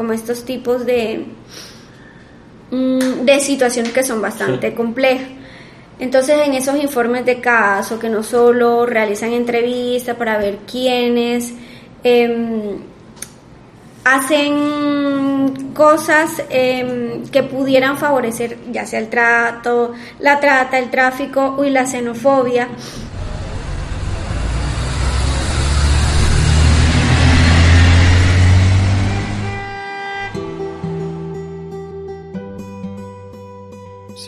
como estos tipos de, mm, de situaciones que son bastante complejas. Entonces, en esos informes de caso, que no solo realizan entrevistas para ver quiénes em, hacen cosas em, que pudieran favorecer ya sea el trato, la trata, el tráfico y la xenofobia,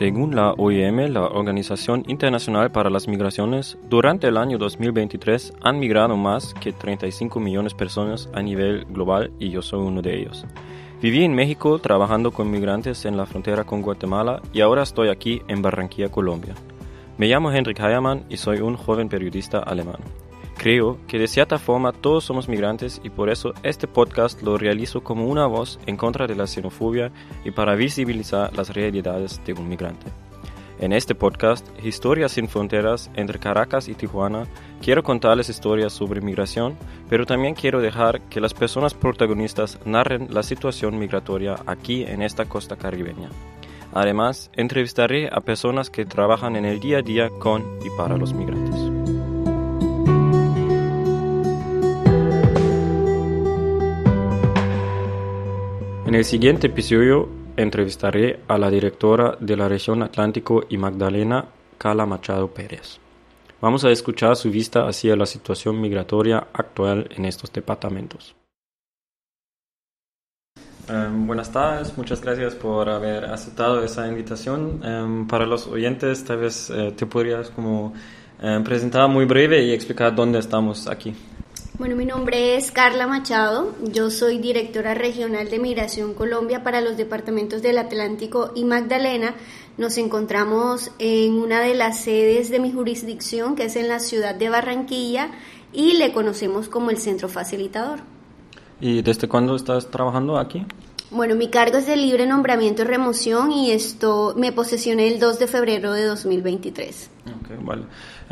Según la OIM, la Organización Internacional para las Migraciones, durante el año 2023 han migrado más que 35 millones de personas a nivel global y yo soy uno de ellos. Viví en México trabajando con migrantes en la frontera con Guatemala y ahora estoy aquí en Barranquilla, Colombia. Me llamo Henrik Heiermann y soy un joven periodista alemán. Creo que de cierta forma todos somos migrantes y por eso este podcast lo realizo como una voz en contra de la xenofobia y para visibilizar las realidades de un migrante. En este podcast, Historias sin Fronteras entre Caracas y Tijuana, quiero contarles historias sobre migración, pero también quiero dejar que las personas protagonistas narren la situación migratoria aquí en esta costa caribeña. Además, entrevistaré a personas que trabajan en el día a día con y para los migrantes. En el siguiente episodio entrevistaré a la directora de la región Atlántico y Magdalena, Cala Machado Pérez. Vamos a escuchar su vista hacia la situación migratoria actual en estos departamentos. Em, buenas tardes, muchas gracias por haber aceptado esa invitación. Em, para los oyentes, tal vez eh, te podrías como em, presentar muy breve y explicar dónde estamos aquí. Bueno, mi nombre es Carla Machado, yo soy directora regional de Migración Colombia para los departamentos del Atlántico y Magdalena. Nos encontramos en una de las sedes de mi jurisdicción, que es en la ciudad de Barranquilla, y le conocemos como el Centro Facilitador. ¿Y desde cuándo estás trabajando aquí? Bueno, mi cargo es de libre nombramiento y remoción y esto me posesioné el 2 de febrero de 2023. Ok, vale.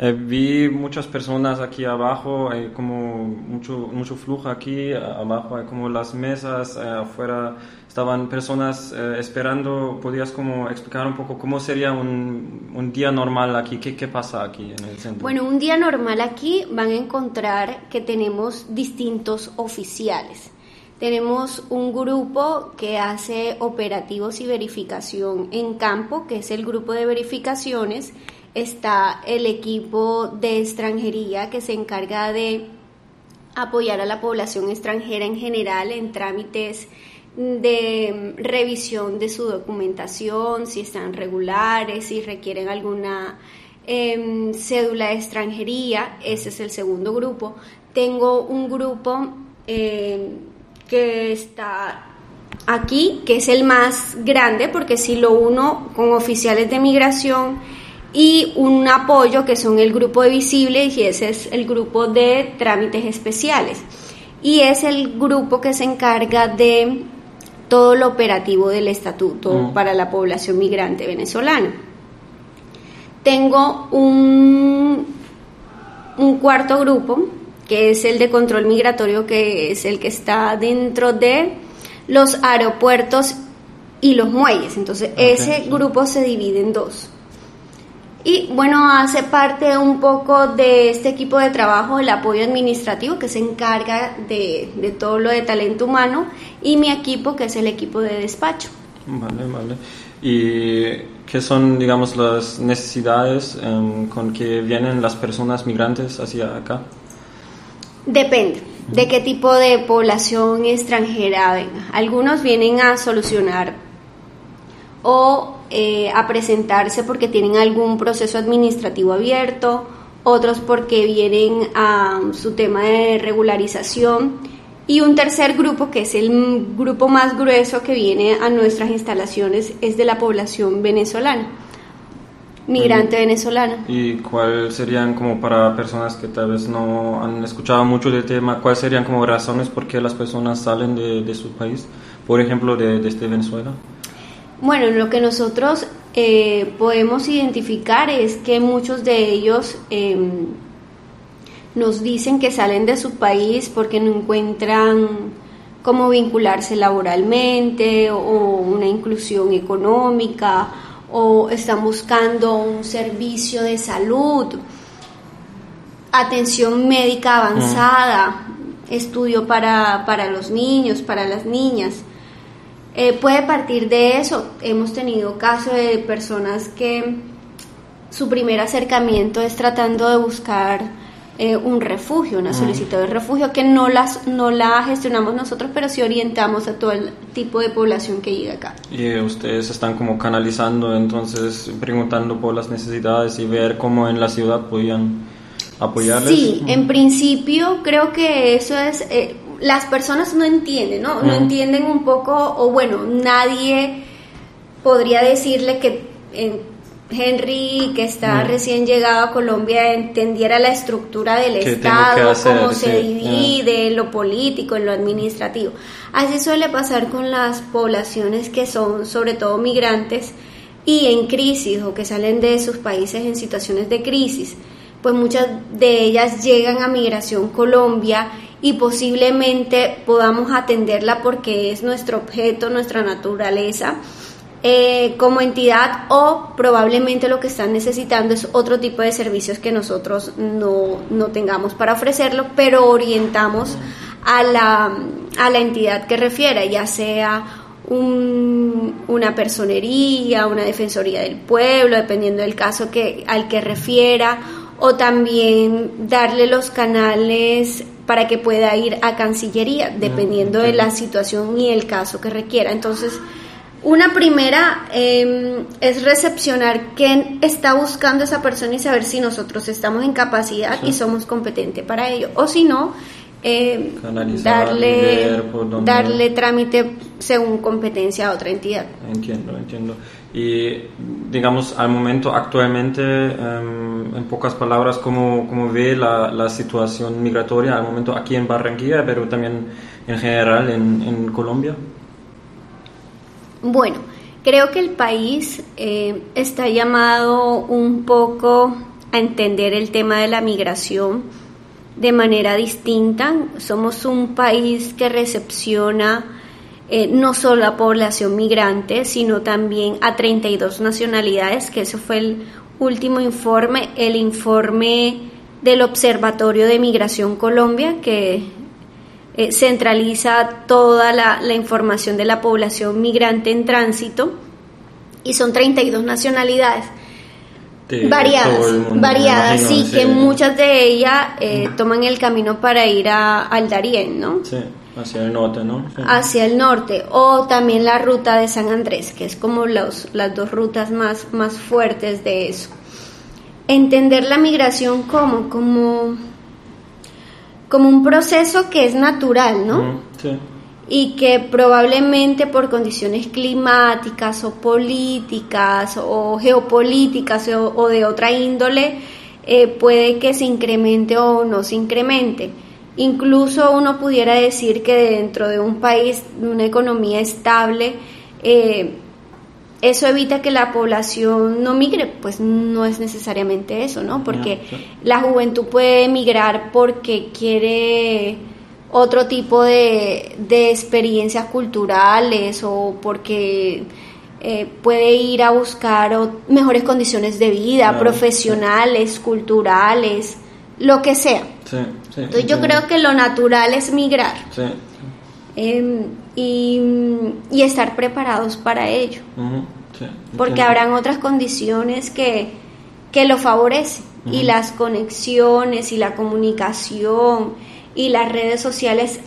Eh, vi muchas personas aquí abajo, hay como mucho, mucho flujo aquí abajo, hay como las mesas eh, afuera, estaban personas eh, esperando, ¿podrías como explicar un poco cómo sería un, un día normal aquí? ¿Qué, ¿Qué pasa aquí en el centro? Bueno, un día normal aquí van a encontrar que tenemos distintos oficiales. Tenemos un grupo que hace operativos y verificación en campo, que es el grupo de verificaciones está el equipo de extranjería que se encarga de apoyar a la población extranjera en general en trámites de revisión de su documentación, si están regulares, si requieren alguna em, cédula de extranjería, ese es el segundo grupo. Tengo un grupo em, que está aquí, que es el más grande, porque si lo uno con oficiales de migración, y un apoyo que son el grupo de visibles y ese es el grupo de trámites especiales. Y es el grupo que se encarga de todo lo operativo del estatuto mm. para la población migrante venezolana. Tengo un, un cuarto grupo que es el de control migratorio, que es el que está dentro de los aeropuertos y los muelles. Entonces, ese grupo se divide en dos. Y bueno, hace parte un poco de este equipo de trabajo el apoyo administrativo que se encarga de, todo lo de talento humano y mi equipo que es el equipo de despacho. Vale, vale. ¿Y qué son, digamos, las necesidades em, con que vienen las personas migrantes hacia acá? Depende de qué tipo de población extranjera venga. Algunos vienen a solucionar o eh, a presentarse porque tienen algún proceso administrativo abierto, otros porque vienen a su tema de regularización y un tercer grupo, que es el grupo más grueso que viene a nuestras instalaciones, es de la población venezolana, migrante venezolana. ¿Y cuáles serían como para personas que tal vez no han escuchado mucho del tema, cuáles serían como razones por qué las personas salen de, su país, por ejemplo, de, desde Venezuela? Bueno, lo que nosotros eh, podemos identificar es que muchos de ellos em, nos dicen que salen de su país porque no encuentran como vincularse laboralmente o una inclusión económica o están buscando un servicio de salud, atención médica avanzada, estudio para, para, los niños, para las niñas. Eh, puede partir de eso. Hemos tenido casos de personas que su primer acercamiento es tratando de buscar eh, un refugio, una solicitud de refugio que no, las, no la gestionamos nosotros, pero sí orientamos a todo el tipo de población que llega acá. Y ustedes están como canalizando, entonces preguntando por las necesidades y ver cómo en la ciudad podían apoyarles. Sí, en principio creo que eso es... Eh, las personas no entienden, ¿no? No entienden un poco, o bueno, nadie podría decirle que Henry, que está recién llegado a Colombia, entendiera la estructura del Estado, cómo se divide, lo político, en lo administrativo. Así suele pasar con las poblaciones que son sobre todo migrantes y en crisis o que salen de sus países en situaciones de crisis. Pues muchas de ellas llegan a Migración Colombia y posiblemente podamos atenderla porque es nuestro objeto, nuestra naturaleza eh, como entidad o probablemente lo que están necesitando es otro tipo de servicios que nosotros no, no tengamos para ofrecerlo, pero orientamos a la, a la entidad que refiera, ya sea un, una personería, una defensoría del pueblo, dependiendo del caso que, al que refiera, o también darle los canales para que pueda ir a Cancillería, dependiendo de la situación y el caso que requiera. Entonces, una primera em, es recepcionar qué está buscando esa persona y saber si nosotros estamos en capacidad y somos competentes para ello. O si no, eh, darle, darle trámite según competencia a otra entidad. Entiendo, entiendo. Y digamos, al momento, actualmente, em, en pocas palabras, ¿cómo, cómo ve la, la, situación migratoria al momento aquí en Barranquilla, pero también en general en, Colombia? Bueno, creo que el país eh, está llamado un poco a entender el tema de la migración de manera distinta. Somos un país que recepciona eh, no solo a población migrante, sino también a 32 nacionalidades, que eso fue el último informe, el informe del Observatorio de Migración Colombia, que eh, centraliza toda la, información de la población migrante en tránsito y son 32 nacionalidades. variadas, variadas, sí, que muchas de ellas eh, toman el camino para ir a, al Darién, ¿no? Sí, hacia el norte, ¿no? Hacia el norte, o también la ruta de San Andrés, que es como los, las dos rutas más, más fuertes de eso. Entender la migración como, como como un proceso que es natural, ¿no? Sí. Y que probablemente por condiciones climáticas o políticas o geopolíticas o, de otra índole eh, puede que se incremente o no se incremente. Incluso uno pudiera decir que dentro de un país, de una economía estable, eh, eso evita que la población no migre, pues no es necesariamente eso, ¿no? Porque la juventud puede migrar porque quiere otro tipo de, experiencias culturales o porque eh, puede ir a buscar mejores condiciones de vida, profesionales, culturales, lo que sea. Entonces yo creo que lo natural es migrar. Em, y, estar preparados para ello. Porque habrán otras condiciones que, que lo favorecen y las conexiones y la comunicación y las redes sociales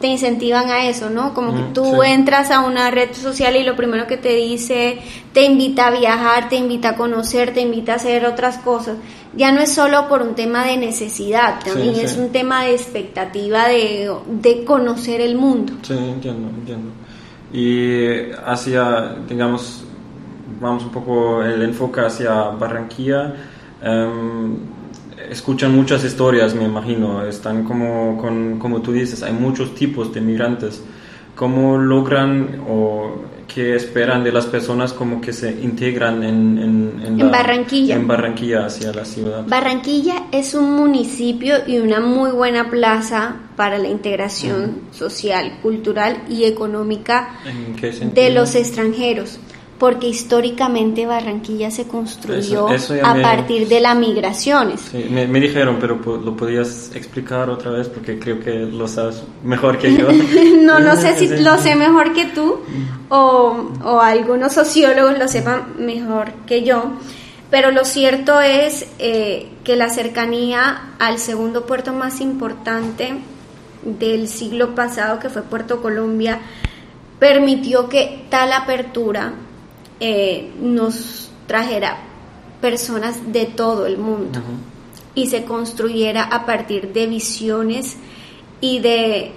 te incentivan a eso, ¿no? Como que tú entras a una red social y lo primero que te dice, te invita a viajar, te invita a conocer, te invita a hacer otras cosas. Ya no es solo por un tema de necesidad, también es un tema de expectativa de, de, conocer el mundo. Sí, entiendo, entiendo. Y hacia, digamos, vamos un poco el enfoque hacia Barranquilla. Em, escuchan muchas historias, me imagino. Están como, con, como tú dices, hay muchos tipos de migrantes. ¿cómo logran o qué esperan de las personas como que se integran en, en, en, Barranquilla? En Barranquilla hacia la ciudad. Barranquilla es un municipio y una muy buena plaza para la integración social, cultural y económica de los extranjeros porque históricamente Barranquilla se construyó a partir de las migraciones. Sí, me, dijeron, pero lo podías explicar otra vez porque creo que lo sabes mejor que yo. no, no sé si lo sé mejor que tú o, o, algunos sociólogos lo sepan mejor que yo, pero lo cierto es eh, que la cercanía al segundo puerto más importante del siglo pasado, que fue Puerto Colombia, permitió que tal apertura eh, nos trajera personas de todo el mundo y se construyera a partir de visiones y de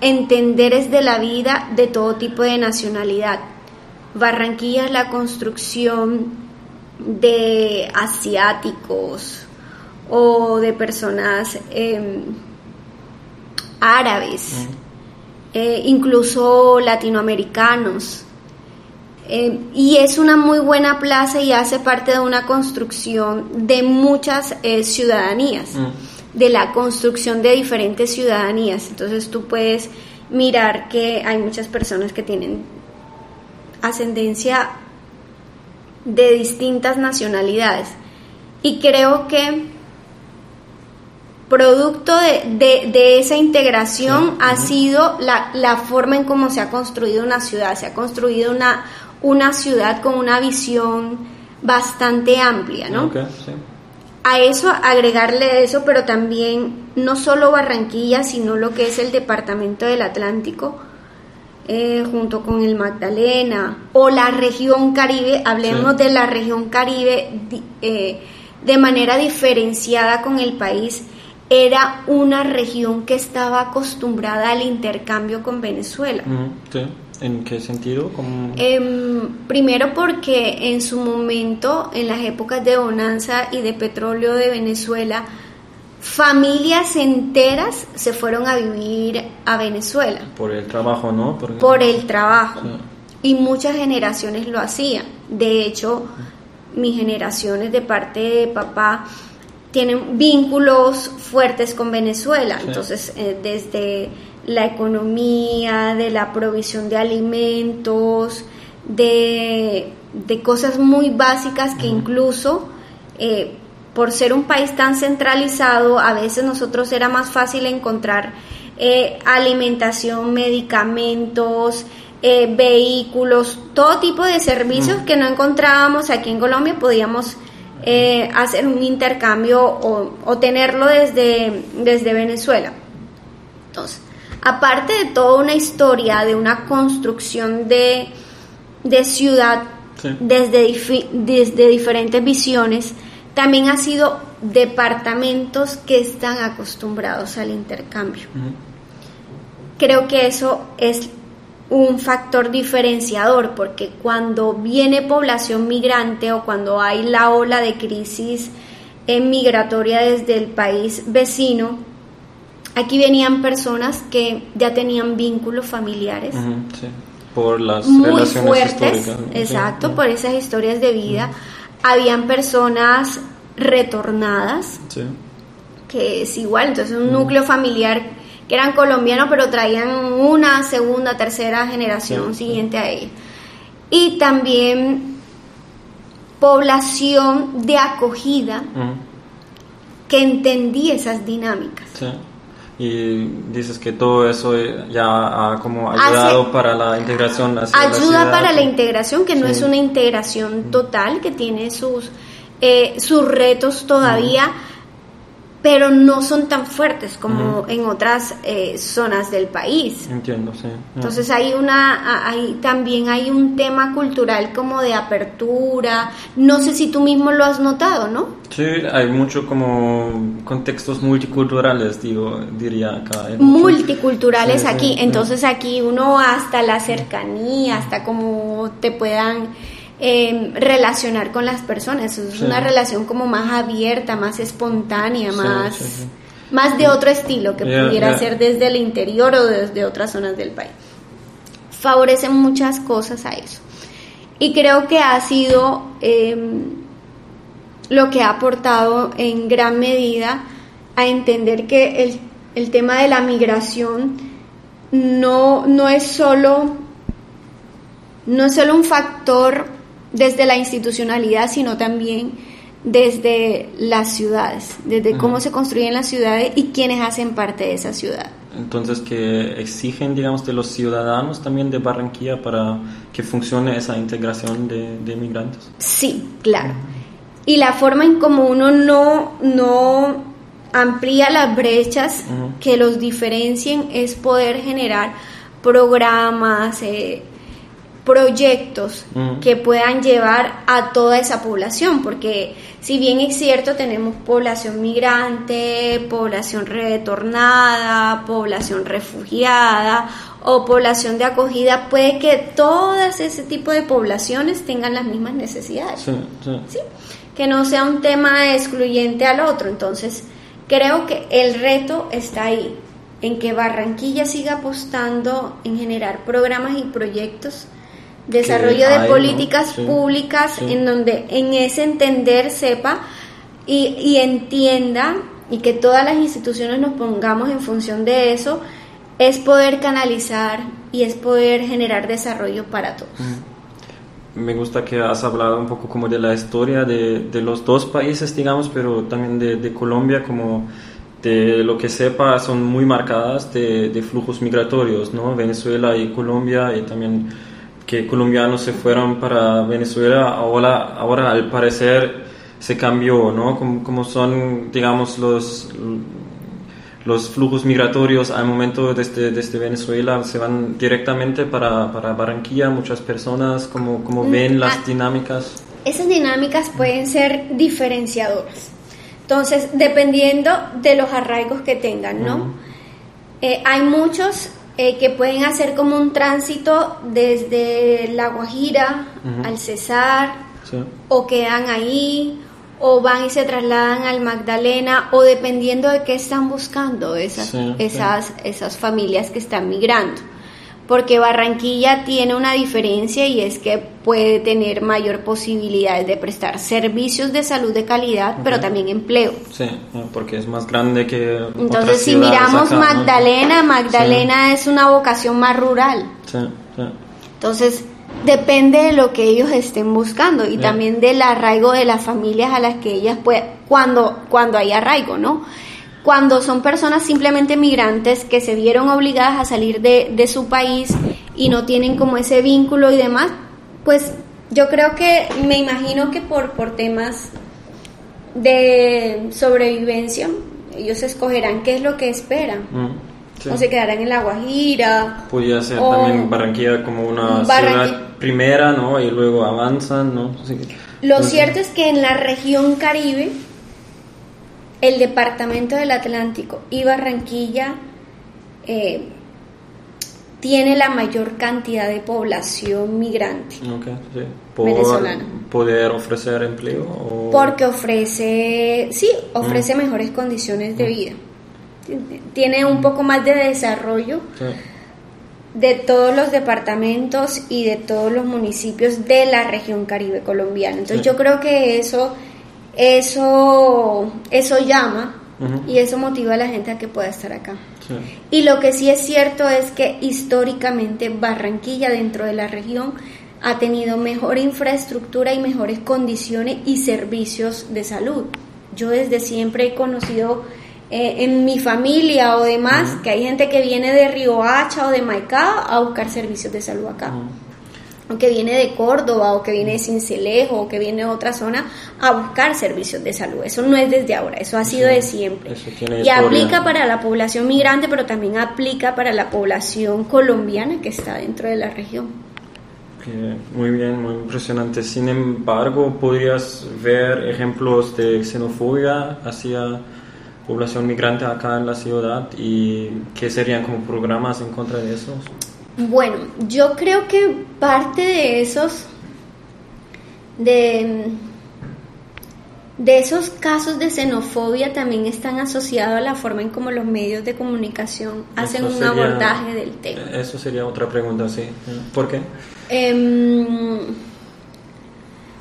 entenderes de la vida de todo tipo de nacionalidad. Barranquilla es la construcción de asiáticos o de personas em, árabes, eh, incluso latinoamericanos. Eh, y es una muy buena plaza y hace parte de una construcción de muchas eh, ciudadanías, mm. de la construcción de diferentes ciudadanías. Entonces tú puedes mirar que hay muchas personas que tienen ascendencia de distintas nacionalidades. Y creo que producto de, esa integración ha sido la, la, forma en cómo se ha construido una ciudad, se ha construido una, una ciudad con una visión bastante amplia, ¿no? A eso agregarle eso, pero también no solo Barranquilla, sino lo que es el departamento del Atlántico, eh, junto con el Magdalena, o la región Caribe, hablemos de la región Caribe eh, de manera diferenciada con el país, era una región que estaba acostumbrada al intercambio con Venezuela. sí. ¿En qué sentido? Em, primero porque en su momento, en las épocas de bonanza y de petróleo de Venezuela, familias enteras se fueron a vivir a Venezuela. Por el trabajo, ¿no? Por, el trabajo. Y muchas generaciones lo hacían. De hecho, mis generaciones de parte de papá tienen vínculos fuertes con Venezuela. Entonces, eh, desde la economía, de la provisión de alimentos, de, cosas muy básicas que incluso eh, por ser un país tan centralizado, a veces nosotros era más fácil encontrar eh, alimentación, medicamentos, eh, vehículos, todo tipo de servicios que no encontrábamos aquí en Colombia, podíamos hacer un intercambio o, o tenerlo desde, desde Venezuela. Entonces, aparte de toda una historia de una construcción de, ciudad desde, desde diferentes visiones, también ha sido departamentos que están acostumbrados al intercambio. Creo que eso es un factor diferenciador porque cuando viene población migrante o cuando hay la ola de crisis migratoria desde el país vecino, Aquí venían personas que ya tenían vínculos familiares. Por las muy fuertes, exacto, por esas historias de vida. Habían personas retornadas, que es igual, entonces un núcleo familiar que eran colombianos, pero traían una segunda, tercera generación siguiente a ellos. Y también población de acogida que entendía esas dinámicas y dices que todo eso ya ha como ayudado para la integración ayuda para la integración que no es una integración total que tiene sus eh, sus retos todavía pero no son tan fuertes como en otras eh, zonas del país. Entiendo, sí. Entonces hay una, hay, también hay un tema cultural como de apertura. No sé si tú mismo lo has notado, ¿no? Sí, hay mucho como contextos multiculturales, digo, diría acá. Multiculturales aquí. Entonces aquí uno hasta la cercanía, hasta como te puedan eh, relacionar con las personas. Es una relación como más abierta, más espontánea, más, más de otro estilo que pudiera ser desde el interior o desde otras zonas del país. favorecen muchas cosas a eso. Y creo que ha sido em, lo que ha aportado en gran medida a entender que el, el tema de la migración no, no es solo no es solo un factor desde la institucionalidad, sino también desde las ciudades, desde cómo se construyen las ciudades y quiénes hacen parte de esa ciudad. Entonces, que exigen, digamos, de los ciudadanos también de Barranquilla para que funcione esa integración de, de migrantes. Sí, claro. Y la forma en cómo uno no, no amplía las brechas que los diferencien es poder generar programas, eh, proyectos que puedan llevar a toda esa población, porque si bien es cierto, tenemos población migrante, población retornada, población refugiada o población de acogida, puede que todas ese tipo de poblaciones tengan las mismas necesidades. Sí, Que no sea un tema excluyente al otro. Entonces, creo que el reto está ahí, en que Barranquilla siga apostando en generar programas y proyectos desarrollo de políticas públicas en donde en ese entender sepa y, entienda y que todas las instituciones nos pongamos en función de eso, es poder canalizar y es poder generar desarrollo para todos. Me gusta que has hablado un poco como de la historia de, de los dos países, digamos, pero también de, de, Colombia, como de lo que sepa, son muy marcadas de, de flujos migratorios, ¿no? Venezuela y Colombia y también que colombianos se fueron para Venezuela, ahora, ahora al parecer se cambió, ¿no? Como, son, digamos, los, los flujos migratorios al momento desde, desde Venezuela, se van directamente para, para Barranquilla, muchas personas, como, como mm, ven las ah, dinámicas. Esas dinámicas pueden ser diferenciadoras. Entonces, dependiendo de los arraigos que tengan, ¿no? Eh, hay muchos eh, que pueden hacer como un tránsito desde La Guajira al Cesar, o quedan ahí, o van y se trasladan al Magdalena, o dependiendo de qué están buscando esas, esas, esas familias que están migrando porque Barranquilla tiene una diferencia y es que puede tener mayor posibilidades de prestar servicios de salud de calidad, pero también empleo. Sí, porque es más grande que... Entonces, si miramos Magdalena, Magdalena es una vocación más rural. Sí, sí. Entonces, depende de lo que ellos estén buscando y también del arraigo de las familias a las que ellas pueden, cuando, cuando hay arraigo, ¿no? Cuando son personas simplemente migrantes que se vieron obligadas a salir de, su país y no tienen como ese vínculo y demás, pues yo creo que me imagino que por, por temas de sobrevivencia, ellos escogerán qué es lo que esperan. Mm, o se quedarán en La Guajira. Podría ser también Barranquilla como una ciudad primera, ¿no? Y luego avanzan, ¿no? lo cierto es que en la región Caribe el Departamento del Atlántico y Barranquilla eh, tiene la mayor cantidad de población migrante venezolana. ¿Poder ofrecer empleo? Porque ofrece, sí, ofrece mm. mejores condiciones de mm. vida. Tiene un poco más de desarrollo de todos los departamentos y de todos los municipios de la región caribe colombiana. Entonces yo creo que eso eso, eso llama y eso motiva a la gente a que pueda estar acá. Y lo que sí es cierto es que históricamente Barranquilla dentro de la región ha tenido mejor infraestructura y mejores condiciones y servicios de salud. Yo desde siempre he conocido eh, en mi familia o demás que hay gente que viene de Río Hacha o de Maicao a buscar servicios de salud acá o que viene de Córdoba o que viene de Cincelejo o que viene de otra zona a buscar servicios de salud. Eso no es desde ahora, eso ha sido de siempre. Y aplica para la población migrante, pero también aplica para la población colombiana que está dentro de la región. Muy bien, muy impresionante. Sin embargo, ¿podrías ver ejemplos de xenofobia hacia población migrante acá en la ciudad y qué serían como programas en contra de eso? Bueno, yo creo que parte de esos, de, de esos casos de xenofobia también están asociados a la forma en cómo los medios de comunicación hacen un abordaje del tema. Eso sería otra pregunta, sí. ¿Por qué? Em,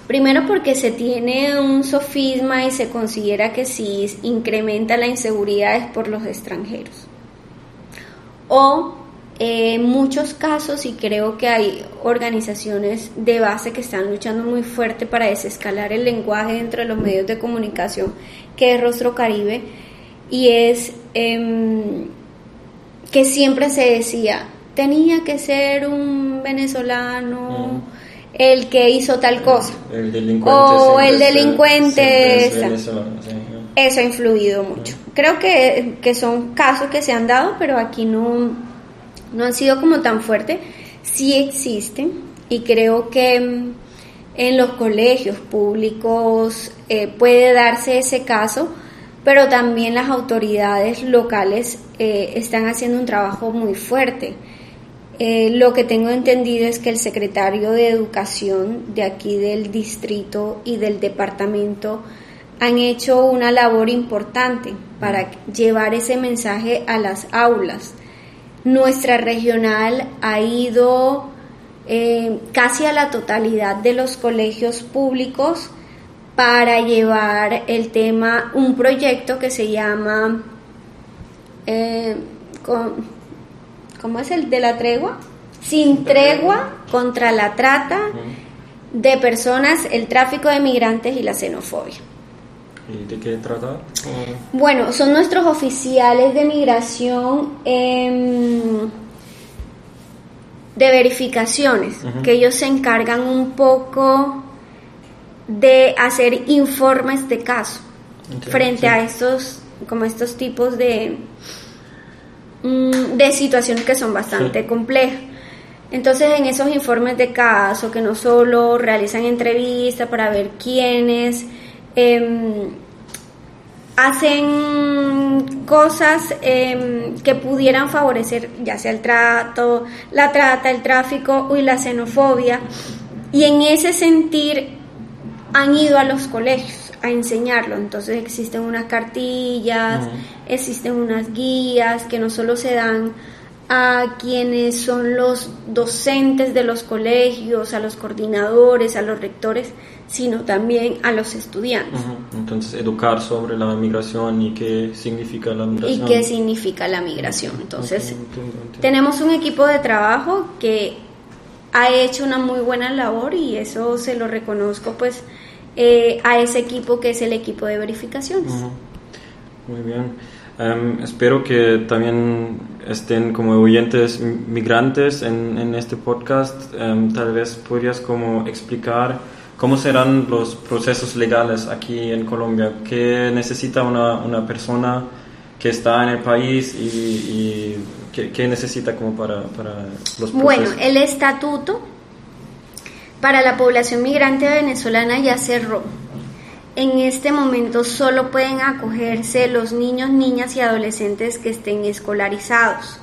primero porque se tiene un sofisma y se considera que si incrementa la inseguridad es por los extranjeros. O en muchos casos, y creo que hay organizaciones de base que están luchando muy fuerte para desescalar el lenguaje dentro de los medios de comunicación, que es Rostro Caribe, y es em, que siempre se decía, tenía que ser un venezolano el que hizo tal cosa, el delincuente o el delincuente... Eso ha influido mucho. Creo que, que son casos que se han dado, pero aquí no no han sido como tan fuertes, sí existen y creo que mm, en los colegios públicos eh, puede darse ese caso, pero también las autoridades locales eh, están haciendo un trabajo muy fuerte. Eh, lo que tengo entendido es que el secretario de Educación de aquí del distrito y del departamento han hecho una labor importante para llevar ese mensaje a las aulas. Nuestra regional ha ido eh, casi a la totalidad de los colegios públicos para llevar el tema, un proyecto que se llama, eh, ¿cómo es el de la tregua? Sin tregua contra la trata de personas, el tráfico de migrantes y la xenofobia. ¿Y de qué trata? Bueno, son nuestros oficiales de migración em, de verificaciones, que ellos se encargan un poco de hacer informes de caso frente a estos, como estos tipos de, mm, de situaciones que son bastante complejas. Entonces, en esos informes de caso, que no solo realizan entrevistas para ver quiénes, Em, hacen cosas em, que pudieran favorecer ya sea el trato, la trata, el tráfico y la xenofobia. Y en ese sentir han ido a los colegios a enseñarlo. Entonces existen unas cartillas, existen unas guías que no solo se dan a quienes son los docentes de los colegios, a los coordinadores, a los rectores, sino también a los estudiantes. Entonces, educar sobre la migración y qué significa la migración. Y qué significa la migración. Entonces, tenemos un equipo de trabajo que ha hecho una muy buena labor y eso se lo reconozco pues eh, a ese equipo que es el equipo de verificaciones. Muy bien. Em, espero que también estén como oyentes migrantes en, en este podcast. Em, tal vez podrías como explicar ¿Cómo serán los procesos legales aquí en Colombia? ¿Qué necesita una, una persona que está en el país y, qué, necesita como para, para los procesos? Bueno, el estatuto para la población migrante venezolana ya cerró. En este momento solo pueden acogerse los niños, niñas y adolescentes que estén escolarizados.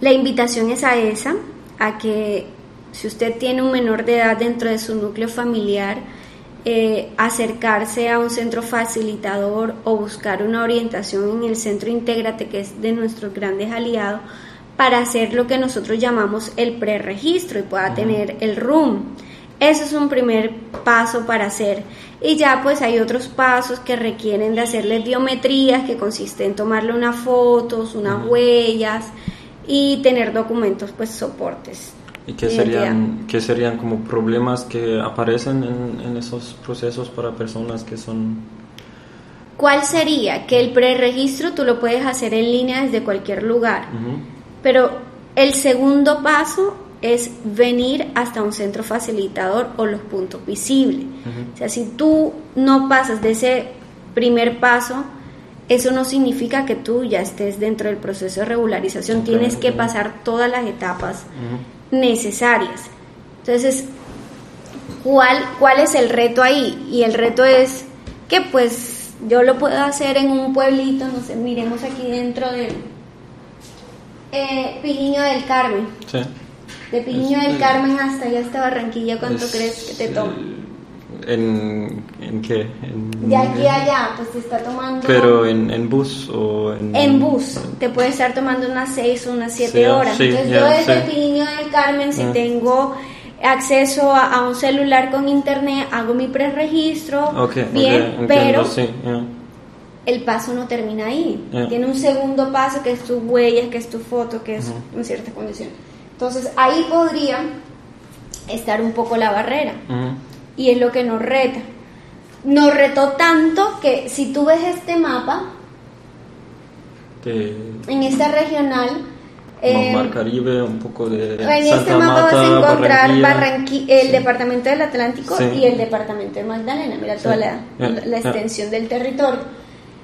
La invitación es a esa, a que si usted tiene un menor de edad dentro de su núcleo familiar, eh, acercarse a un centro facilitador o buscar una orientación en el centro Intégrate, que es de nuestros grandes aliados, para hacer lo que nosotros llamamos el preregistro y pueda tener el RUM. Ese es un primer paso para hacer. Y ya pues hay otros pasos que requieren de hacerle biometrías, que consiste en tomarle unas fotos, unas huellas y tener documentos, pues soportes. ¿Y qué serían, qué serían como problemas que aparecen en, esos procesos para personas que son... ¿Cuál sería? Que el preregistro tú lo puedes hacer en línea desde cualquier lugar, pero el segundo paso es venir hasta un centro facilitador o los puntos visibles. O sea, si tú no pasas de ese primer paso, eso no significa que tú ya estés dentro del proceso de regularización. Tienes que pasar todas las etapas necesarias. Entonces, ¿cuál, ¿cuál es el reto ahí? Y el reto es que pues yo lo puedo hacer en un pueblito, no sé, miremos aquí dentro del eh, Pijiño del Carmen. Sí. De Pijiño del Carmen hasta allá hasta Barranquilla, ¿cuánto crees que te toma? ¿En, en qué? de aquí a allá, pues te está tomando... Pero en, en bus o en... En bus, te puede estar tomando unas 6 o unas 7 horas. Entonces yo desde Piño del Carmen, si tengo acceso a, un celular con internet, hago mi preregistro, bien, pero el paso no termina ahí. Tiene un segundo paso que es tu huella, que es tu foto, que es en cierta condición. Entonces ahí podría estar un poco la barrera y es lo que nos reta. Nos retó tanto que si tú ves este mapa, en esta regional, eh, Mar Caribe, un poco de En este mapa vas a encontrar el departamento del Atlántico y el departamento de Magdalena, mira toda la, extensión del territorio.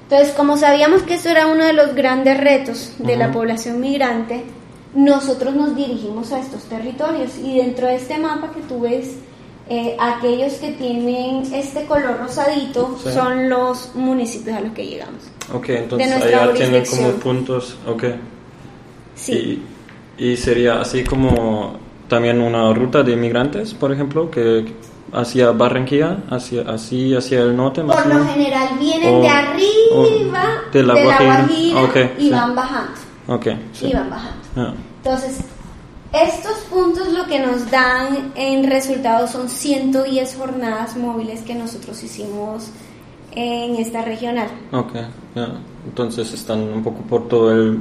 Entonces, como sabíamos que eso era uno de los grandes retos de la población migrante, nosotros nos dirigimos a estos territorios. Y dentro de este mapa que tú ves, eh, aquellos que tienen este color rosadito son los municipios a los que llegamos. Ok, entonces allá tienen como puntos, ok. Sí. Y, sería así como también una ruta de inmigrantes, por ejemplo, que hacia Barranquilla, hacia, así hacia el norte. Más por lo general vienen de arriba de la Guajira, y van bajando. Okay, Y van bajando. Ah. Entonces, estos puntos lo que nos dan en resultados son 110 jornadas móviles que nosotros hicimos en esta regional. Ok, entonces están un poco por todo el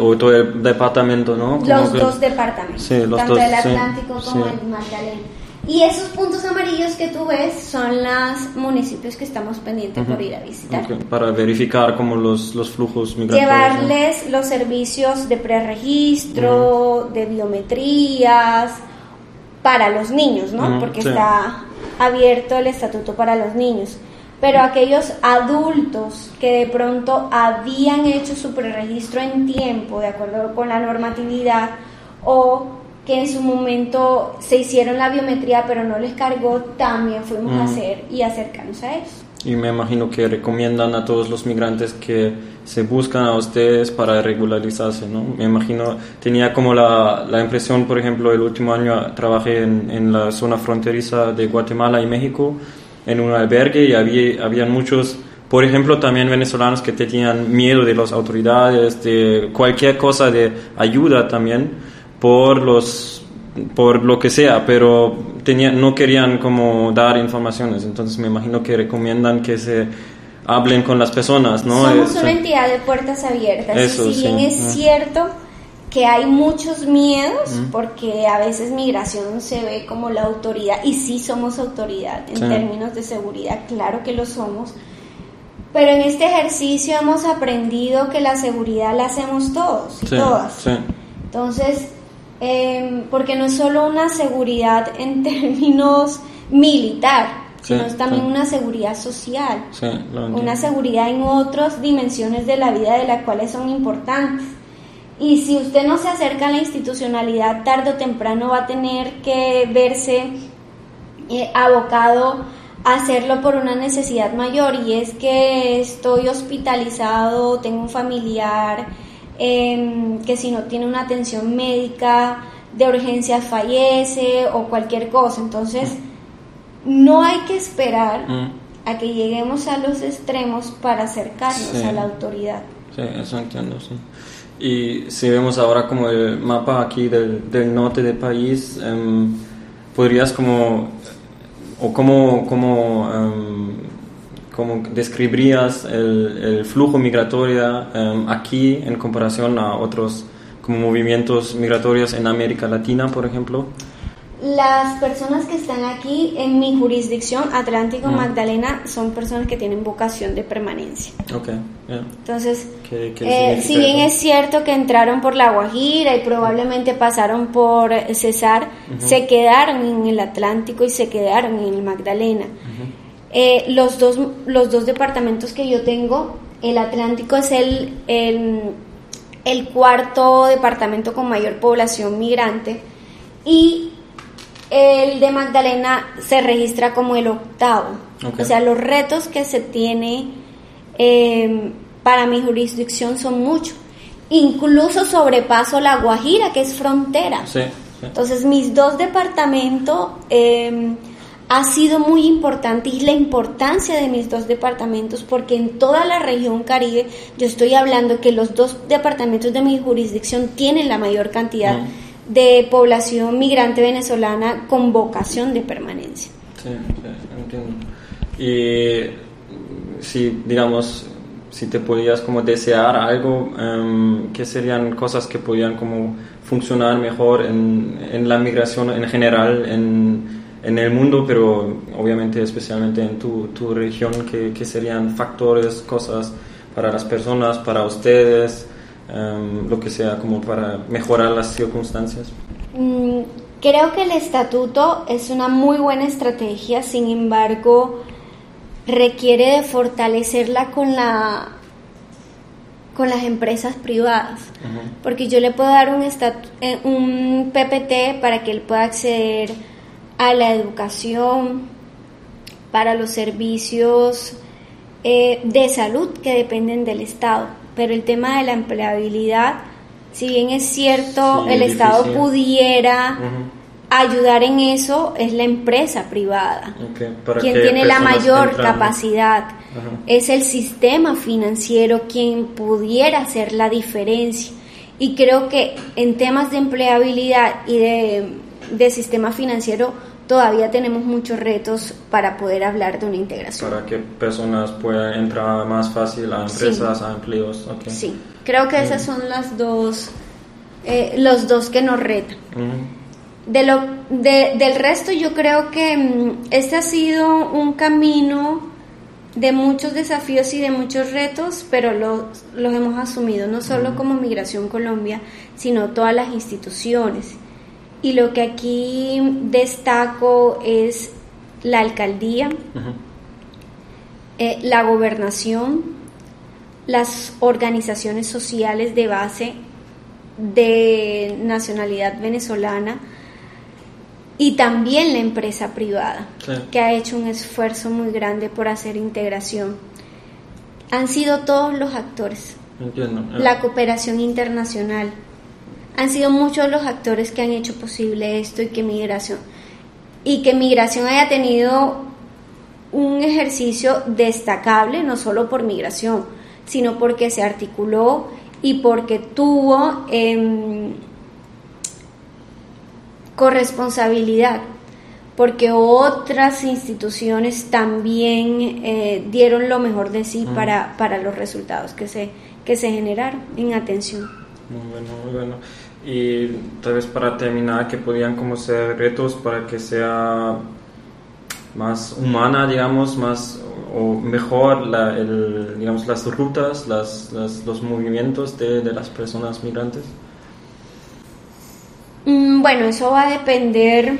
o todo el departamento, ¿no? los dos departamentos, tanto el Atlántico como el Magdalena. Y esos puntos amarillos que tú ves son los municipios que estamos pendientes por ir a visitar. Para verificar como los, los flujos migratorios. Llevarles los servicios de preregistro, de biometrías, para los niños, ¿no? Porque está abierto el estatuto para los niños pero aquellos adultos que de pronto habían hecho su preregistro en tiempo, de acuerdo con la normatividad, o que en su momento se hicieron la biometría pero no les cargó, también fuimos a hacer y acercarnos a ellos. Y me imagino que recomiendan a todos los migrantes que se buscan a ustedes para regularizarse, ¿no? Me imagino, tenía como la, la impresión, por ejemplo, el último año trabajé en, en la zona fronteriza de Guatemala y México, en un albergue y había habían muchos, por ejemplo, también venezolanos que tenían miedo de las autoridades, de cualquier cosa de ayuda también por los por lo que sea, pero tenían, no querían como dar informaciones, entonces me imagino que recomiendan que se hablen con las personas, ¿no? Somos una entidad de puertas abiertas. si bien es cierto que hay muchos miedos porque a veces migración se ve como la autoridad y sí somos autoridad en términos de seguridad, claro que lo somos, pero en este ejercicio hemos aprendido que la seguridad la hacemos todos y todas. Entonces, eh, porque no es solo una seguridad en términos militar, sino es también una seguridad social, una seguridad en otras dimensiones de la vida de las cuales son importantes. Y si usted no se acerca a la institucionalidad, tarde o temprano va a tener que verse eh, abocado a hacerlo por una necesidad mayor y es que estoy hospitalizado, tengo un familiar em, que si no tiene una atención médica de urgencia fallece o cualquier cosa. Entonces, no hay que esperar mm. a que lleguemos a los extremos para acercarnos a la autoridad. Sí, eso entiendo, sí. Y si vemos ahora como el mapa aquí del, del norte del país, em, ¿podrías como, o cómo, cómo, em, cómo describirías el, el flujo migratorio em, aquí en comparación a otros como movimientos migratorios en América Latina, por ejemplo? Las personas que están aquí en mi jurisdicción, Atlántico Magdalena, son personas que tienen vocación de permanencia. Okay, Entonces, eh, si bien es cierto que entraron por La Guajira y probablemente pasaron por Cesar, se quedaron en el Atlántico y se quedaron en el Magdalena. Eh, los, dos, los dos departamentos que yo tengo, el Atlántico es el, el, el cuarto departamento con mayor población migrante y el de Magdalena se registra como el octavo. O sea, los retos que se tiene em, para mi jurisdicción son muchos. Incluso sobrepaso la Guajira, que es frontera. Entonces, mis dos departamentos, em, ha sido muy importante y la importancia de mis dos departamentos porque en toda la región Caribe yo estoy hablando que los dos departamentos de mi jurisdicción tienen la mayor cantidad de población migrante venezolana con vocación de permanencia. Sí, entiendo. Y si, digamos, si te podías como desear algo, um, ¿qué serían cosas que podían como funcionar mejor en, en la migración en general, en en el mundo, pero obviamente especialmente en tu, tu región, ¿qué, serían factores, cosas para las personas, para ustedes, em, lo que sea, como para mejorar las circunstancias? Mm, creo que el estatuto es una muy buena estrategia, sin embargo, requiere de fortalecerla con la con las empresas privadas, porque yo le puedo dar un, eh, un PPT para que él pueda acceder a la educación, para los servicios eh, de salud que dependen del Estado. Pero el tema de la empleabilidad, si bien es cierto, el Estado pudiera ayudar en eso, es la empresa privada. quien tiene la mayor capacidad. Es el sistema financiero quien pudiera hacer la diferencia. Y creo que en temas de empleabilidad y de de sistema financiero todavía tenemos muchos retos para poder hablar de una integración. Para que personas puedan entrar más fácil a empresas, a empleos. Sí, creo que esas son las dos, eh, los dos que nos retan. de lo, del resto yo creo que mm, este ha sido un camino de muchos desafíos y de muchos retos, pero los, los hemos asumido no solo como Migración Colombia, sino todas las instituciones y lo que aquí destaco es la alcaldía, eh, la gobernación, las organizaciones sociales de base de nacionalidad venezolana y también la empresa privada, que ha hecho un esfuerzo muy grande por hacer integración. Han sido todos los actores. La cooperación internacional, han sido muchos los actores que han hecho posible esto y que migración y que migración haya tenido un ejercicio destacable no solo por migración sino porque se articuló y porque tuvo eh, corresponsabilidad porque otras instituciones también eh, dieron lo mejor de sí para, para los resultados que se, que se generaron en atención. Muy bueno, muy bueno. Y tal vez para terminar, que podían como ser retos para que sea más humana, digamos, más o mejor la, digamos, las rutas, las, los movimientos de, de, las personas migrantes? Mm, bueno, eso va a depender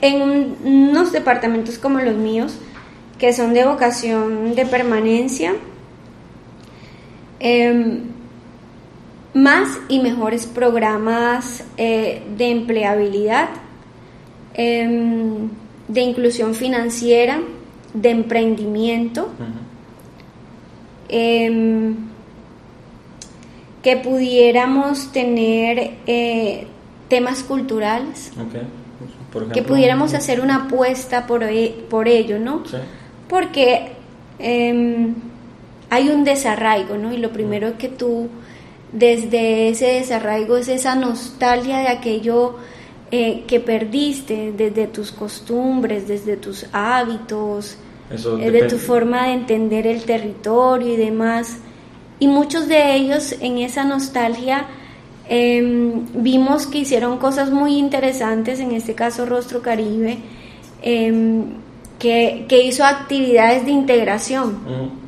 en unos departamentos como los míos, que son de vocación de permanencia. Eh, más y mejores programas eh, de empleabilidad, em, de inclusión financiera, de emprendimiento, em, que pudiéramos tener eh, temas culturales, que pudiéramos hacer una apuesta por, e, por ello, ¿no? Porque em, hay un desarraigo, ¿no? Y lo primero que tú desde ese desarraigo es esa nostalgia de aquello eh, que perdiste, desde tus costumbres, desde tus hábitos, eh, de tu forma de entender el territorio y demás. Y muchos de ellos en esa nostalgia em, vimos que hicieron cosas muy interesantes, en este caso Rostro Caribe, em, que, hizo actividades de integración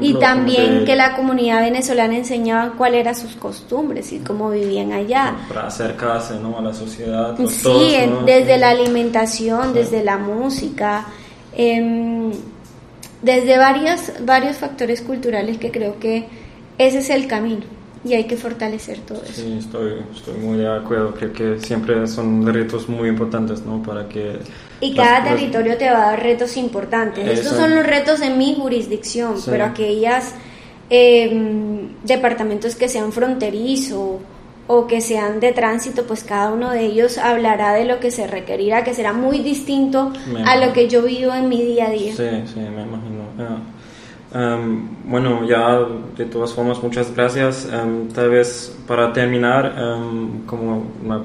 y también que la comunidad venezolana enseñaba cuáles eran sus costumbres y cómo vivían allá. Para acercarse ¿no? a la sociedad. sí, desde la alimentación, desde la música, em, desde varios, varios factores culturales que creo que ese es el camino y hay que fortalecer todo eso. Sí, estoy, estoy muy de acuerdo. Creo que siempre son retos muy importantes, ¿no? Para que... Y cada territorio te va a dar retos importantes. Estos son los retos de mi jurisdicción, pero aquellas em, departamentos que sean fronterizos o que sean de tránsito, pues cada uno de ellos hablará de lo que se requerirá, que será muy distinto a lo que yo vivo en mi día a día. Sí, sí, me imagino. Em, bueno, ya de todas formas, muchas gracias. Em, tal vez para terminar, em, como, una,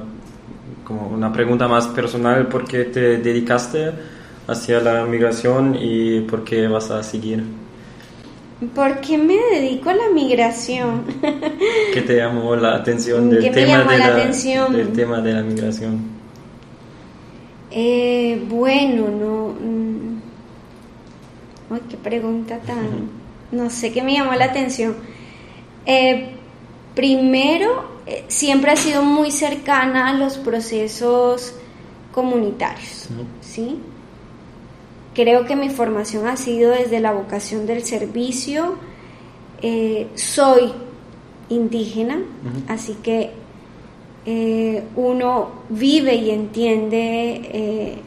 como una pregunta más personal, ¿por qué te dedicaste hacia la migración y por qué vas a seguir? ¿Por qué me dedico a la migración? ¿Qué te llamó la atención del, tema, de la, del tema de la migración? Eh, bueno, no... Ay, qué pregunta tan... No sé qué me llamó la atención. Eh, primero, eh, siempre ha sido muy cercana a los procesos comunitarios, ¿sí? Creo que mi formación ha sido desde la vocación del servicio. Eh, soy indígena, así que uno vive y entiende... Eh,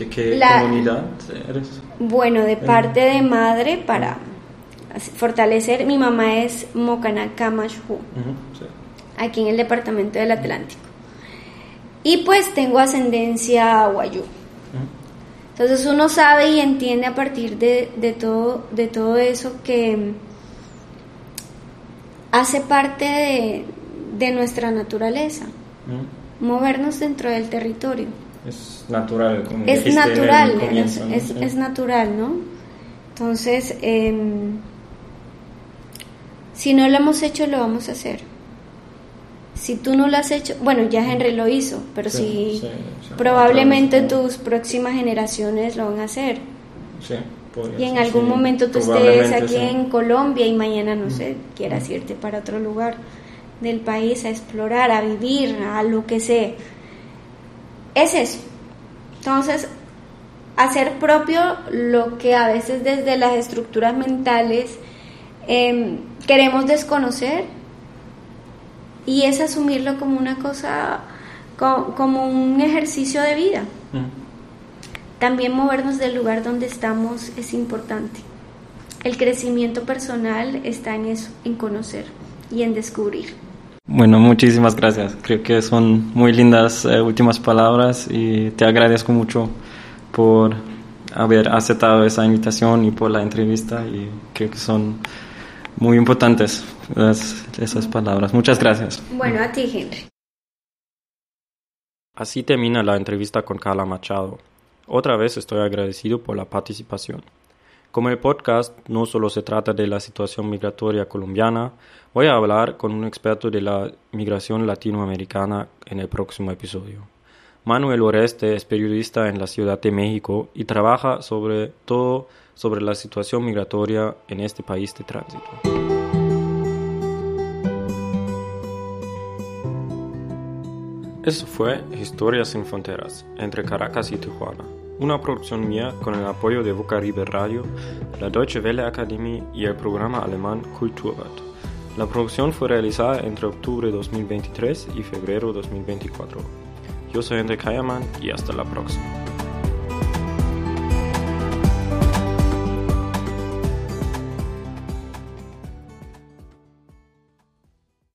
¿De, qué comunidad eres? Bueno, de parte de madre para fortalecer. Mi mamá es Mocana aquí en el departamento del Atlántico. Y pues tengo ascendencia guayú. Entonces uno sabe y entiende a partir de, todo, de todo eso que hace parte de, nuestra naturaleza, movernos dentro del territorio. Es natural, como es natural, es, natural, ¿no? Entonces, em, si no lo hemos hecho, lo vamos a hacer si tú no lo has hecho, bueno, ya Henry lo hizo, pero si probablemente tus próximas generaciones lo van a hacer. y en algún momento tú estés aquí en Colombia y mañana, no sé, quieras irte para otro lugar del país a explorar, a vivir, a lo que sea. Es eso. Entonces, hacer propio lo que a veces desde las estructuras mentales em, queremos desconocer y es asumirlo como una cosa, como, un ejercicio de vida. También movernos del lugar donde estamos es importante. El crecimiento personal está en eso, en conocer y en descubrir. Bueno, muchísimas gracias. Creo que son muy lindas eh, últimas palabras y te agradezco mucho por haber aceptado esa invitación y por la entrevista y creo que son muy importantes esas palabras. Muchas gracias. Bueno, a ti, Henry. Así termina la entrevista con Carla Machado. Otra vez estoy agradecido por la participación. Como el podcast no solo se trata de la situación migratoria colombiana, voy a hablar con un experto de la migración latinoamericana en el próximo episodio. Manuel Oreste es periodista en la Ciudad de México y trabaja sobre todo sobre la situación migratoria en este país de tránsito. Eso fue Historias sin Fronteras, entre Caracas y Tijuana, una producción mía con el apoyo de River Radio, la Deutsche Welle Academy y el programa alemán Kulturrat. La producción fue realizada entre octubre 2023 y febrero 2024. Yo soy André Kayerman y hasta la próxima.